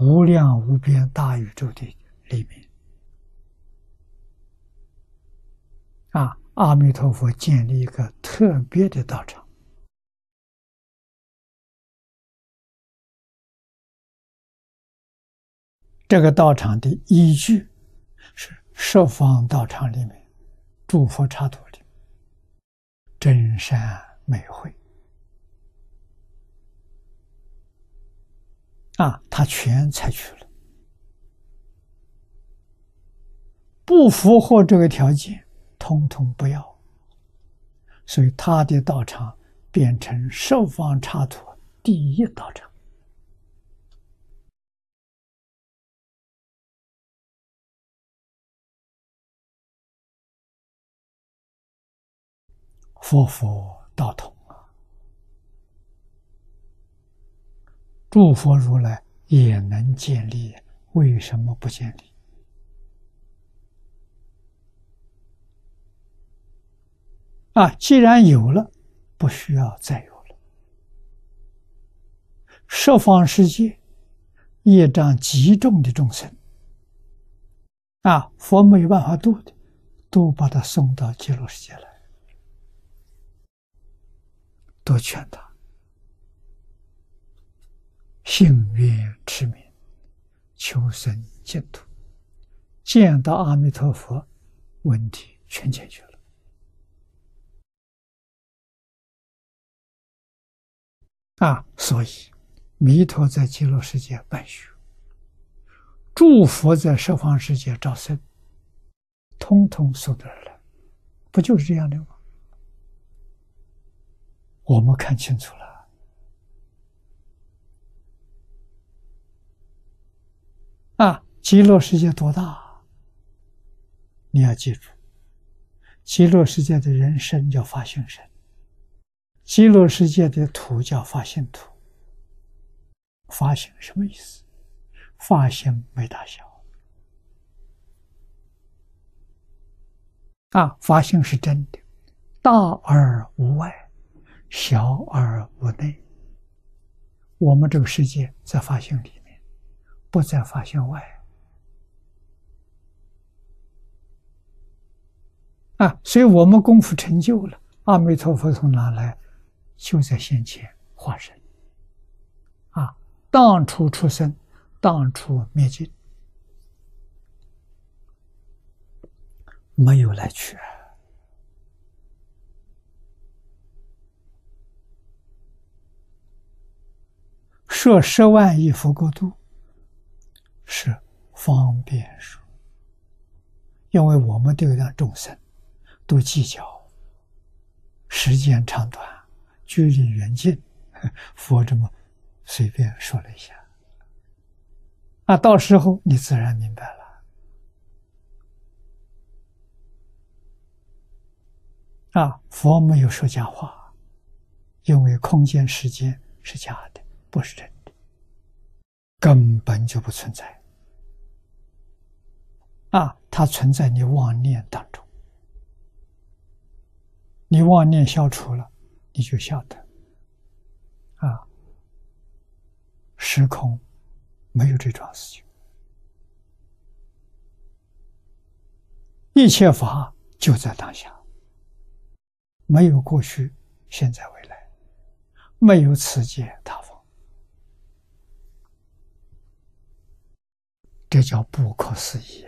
无量无边大宇宙的里面，啊，阿弥陀佛建立一个特别的道场。这个道场的依据是十方道场里面诸佛刹土的真善美慧啊，他全采取了，不符合这个条件，通通不要。所以他的道场变成十方插土第一道场。佛佛道统诸佛如来也能建立，为什么不建立？啊，既然有了，不需要再有了。十方世界业障极重的众生，啊，佛没有办法度的，都把他送到极乐世界来。多劝他，信愿持名，求生净土，见到阿弥陀佛，问题全解决了。啊，所以弥陀在极乐世界办学，诸佛在十方世界招生，通通速得了，不就是这样的吗？我们看清楚了啊！极乐世界多大？你要记住，极乐世界的人生叫发心生，极乐世界的土叫发心土。发心什么意思？发心没大小啊！发心是真的，大而无外。小而无内，我们这个世界在发性里，不在发现外。啊，所以我们功夫成就了，阿弥陀佛从哪来？就在先前化身。啊，当初出生，当初灭尽，没有来去。设十万亿佛国度是方便说，因为我们对待众生都计较时间长短、距离远近，佛这么随便说了一下，啊，到时候你自然明白了。啊，佛没有说假话，因为空间、时间是假的。不是真的，根本就不存在。啊，它存在你妄念当中，你妄念消除了，你就晓得，啊，时空没有这桩事情，一切法就在当下，没有过去、现在、未来，没有此界他方。这叫不可思议。